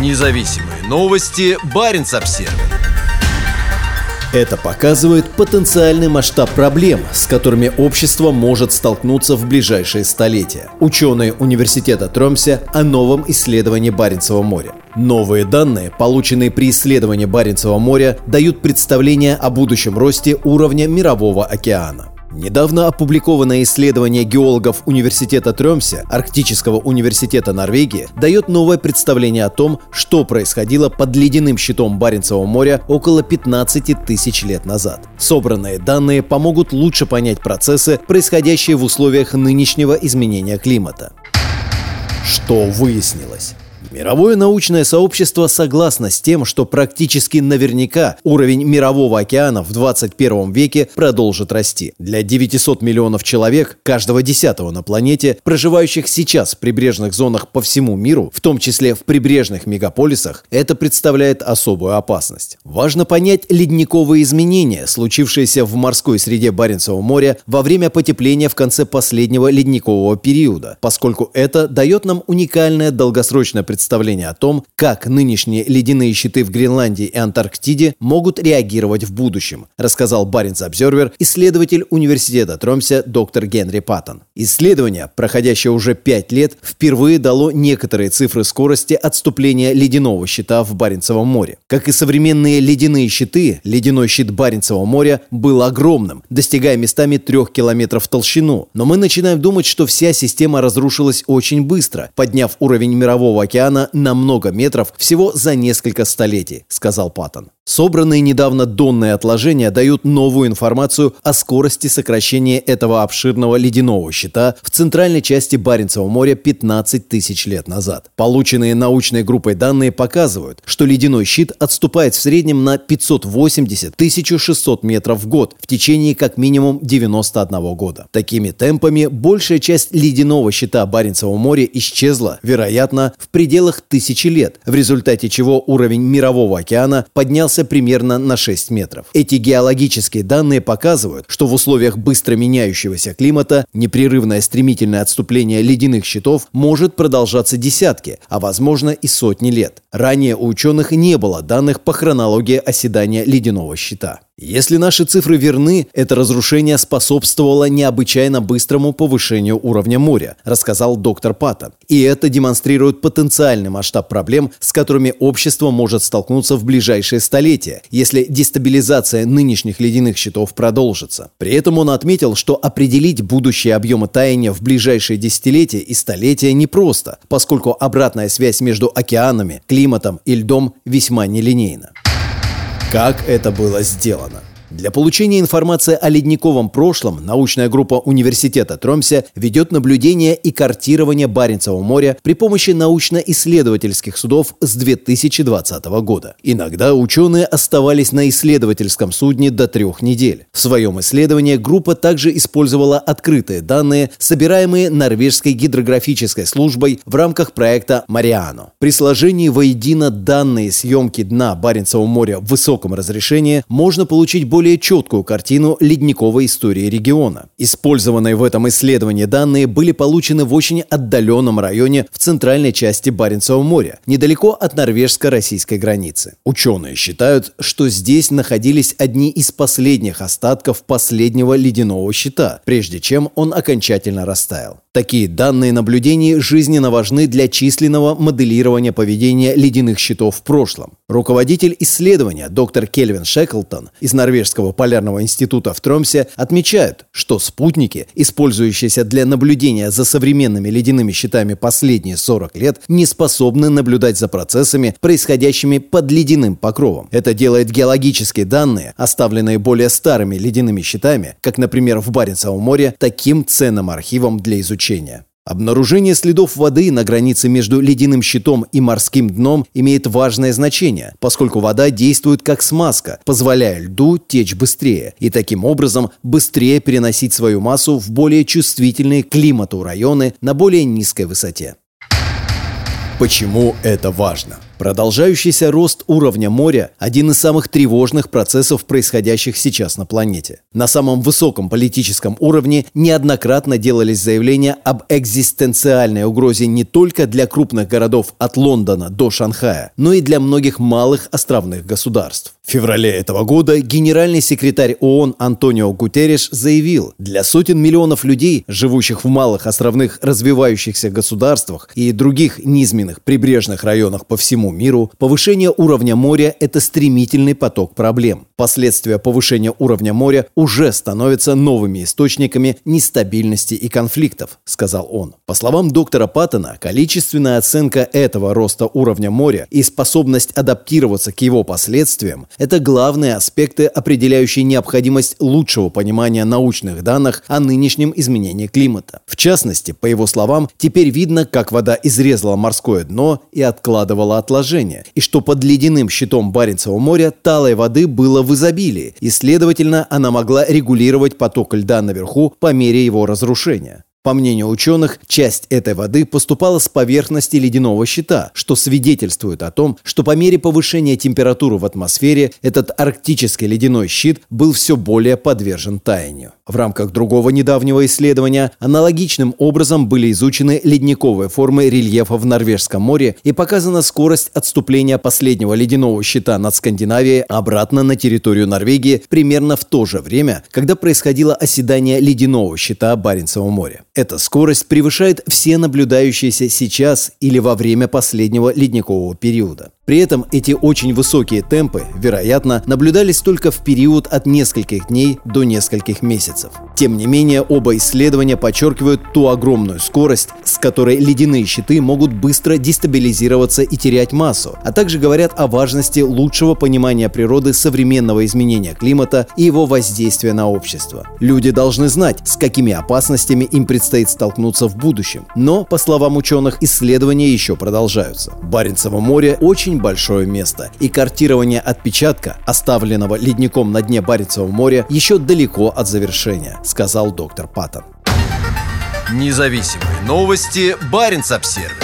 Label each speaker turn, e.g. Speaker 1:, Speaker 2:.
Speaker 1: Независимые новости. Барин обсерва
Speaker 2: Это показывает потенциальный масштаб проблем, с которыми общество может столкнуться в ближайшие столетия. Ученые университета Тромсе о новом исследовании Баренцева моря. Новые данные, полученные при исследовании Баренцева моря, дают представление о будущем росте уровня Мирового океана. Недавно опубликованное исследование геологов Университета Трёмсе, Арктического университета Норвегии, дает новое представление о том, что происходило под ледяным щитом Баренцева моря около 15 тысяч лет назад. Собранные данные помогут лучше понять процессы, происходящие в условиях нынешнего изменения климата. Что выяснилось? Мировое научное сообщество согласно с тем, что практически наверняка уровень мирового океана в 21 веке продолжит расти. Для 900 миллионов человек, каждого десятого на планете, проживающих сейчас в прибрежных зонах по всему миру, в том числе в прибрежных мегаполисах, это представляет особую опасность. Важно понять ледниковые изменения, случившиеся в морской среде Баренцева моря во время потепления в конце последнего ледникового периода, поскольку это дает нам уникальное долгосрочное представление представление о том, как нынешние ледяные щиты в Гренландии и Антарктиде могут реагировать в будущем, рассказал Баренц Обзервер, исследователь университета Тромсе доктор Генри Паттон. Исследование, проходящее уже пять лет, впервые дало некоторые цифры скорости отступления ледяного щита в Баренцевом море. Как и современные ледяные щиты, ледяной щит Баренцевого моря был огромным, достигая местами трех километров в толщину. Но мы начинаем думать, что вся система разрушилась очень быстро, подняв уровень мирового океана на много метров всего за несколько столетий, сказал Паттон. Собранные недавно донные отложения дают новую информацию о скорости сокращения этого обширного ледяного щита в центральной части Баренцева моря 15 тысяч лет назад. Полученные научной группой данные показывают, что ледяной щит отступает в среднем на 580-1600 метров в год в течение как минимум 91 года. Такими темпами большая часть ледяного щита Баренцева моря исчезла, вероятно, в пределах тысячи лед, в результате чего уровень мирового океана поднялся поднялся примерно на 6 метров. Эти геологические данные показывают, что в условиях быстро меняющегося климата непрерывное стремительное отступление ледяных щитов может продолжаться десятки, а возможно и сотни лет. Ранее у ученых не было данных по хронологии оседания ледяного щита. Если наши цифры верны, это разрушение способствовало необычайно быстрому повышению уровня моря, рассказал доктор Паттон. И это демонстрирует потенциальный масштаб проблем, с которыми общество может столкнуться в ближайшие столетия, если дестабилизация нынешних ледяных щитов продолжится. При этом он отметил, что определить будущие объемы таяния в ближайшие десятилетия и столетия непросто, поскольку обратная связь между океанами, климатом и льдом весьма нелинейна. Как это было сделано? Для получения информации о ледниковом прошлом научная группа Университета Тромсе ведет наблюдение и картирование Баренцева моря при помощи научно-исследовательских судов с 2020 года. Иногда ученые оставались на исследовательском судне до трех недель. В своем исследовании группа также использовала открытые данные, собираемые Норвежской гидрографической службой в рамках проекта «Мариано». При сложении воедино данные съемки дна Баренцева моря в высоком разрешении можно получить более более четкую картину ледниковой истории региона. Использованные в этом исследовании данные были получены в очень отдаленном районе в центральной части Баренцева моря, недалеко от норвежско-российской границы. Ученые считают, что здесь находились одни из последних остатков последнего ледяного щита, прежде чем он окончательно растаял. Такие данные наблюдений жизненно важны для численного моделирования поведения ледяных щитов в прошлом. Руководитель исследования доктор Кельвин Шеклтон из Норвежского полярного института в Тромсе отмечает, что спутники, использующиеся для наблюдения за современными ледяными щитами последние 40 лет, не способны наблюдать за процессами, происходящими под ледяным покровом. Это делает геологические данные, оставленные более старыми ледяными щитами, как, например, в Баренцевом море, таким ценным архивом для изучения. Обнаружение следов воды на границе между ледяным щитом и морским дном имеет важное значение, поскольку вода действует как смазка, позволяя льду течь быстрее и таким образом быстрее переносить свою массу в более чувствительные к климату районы на более низкой высоте. Почему это важно? Продолжающийся рост уровня моря – один из самых тревожных процессов, происходящих сейчас на планете. На самом высоком политическом уровне неоднократно делались заявления об экзистенциальной угрозе не только для крупных городов от Лондона до Шанхая, но и для многих малых островных государств. В феврале этого года генеральный секретарь ООН Антонио Гутерреш заявил, для сотен миллионов людей, живущих в малых островных развивающихся государствах и других низменных прибрежных районах по всему миру, повышение уровня моря – это стремительный поток проблем. Последствия повышения уровня моря уже становятся новыми источниками нестабильности и конфликтов, сказал он. По словам доктора Паттона, количественная оценка этого роста уровня моря и способность адаптироваться к его последствиям это главные аспекты, определяющие необходимость лучшего понимания научных данных о нынешнем изменении климата. В частности, по его словам, теперь видно, как вода изрезала морское дно и откладывала отложения, и что под ледяным щитом Баренцева моря талой воды было в изобилии, и, следовательно, она могла регулировать поток льда наверху по мере его разрушения. По мнению ученых, часть этой воды поступала с поверхности ледяного щита, что свидетельствует о том, что по мере повышения температуры в атмосфере этот арктический ледяной щит был все более подвержен таянию. В рамках другого недавнего исследования аналогичным образом были изучены ледниковые формы рельефа в Норвежском море и показана скорость отступления последнего ледяного щита над Скандинавией обратно на территорию Норвегии примерно в то же время, когда происходило оседание ледяного щита Баренцева моря. Эта скорость превышает все наблюдающиеся сейчас или во время последнего ледникового периода. При этом эти очень высокие темпы, вероятно, наблюдались только в период от нескольких дней до нескольких месяцев. Тем не менее, оба исследования подчеркивают ту огромную скорость, с которой ледяные щиты могут быстро дестабилизироваться и терять массу, а также говорят о важности лучшего понимания природы современного изменения климата и его воздействия на общество. Люди должны знать, с какими опасностями им предстоит столкнуться в будущем. Но, по словам ученых, исследования еще продолжаются. Баренцево море очень очень большое место, и картирование отпечатка, оставленного ледником на дне Баренцевого моря, еще далеко от завершения, сказал доктор Паттон.
Speaker 1: Независимые новости. Баренц-Обсервис.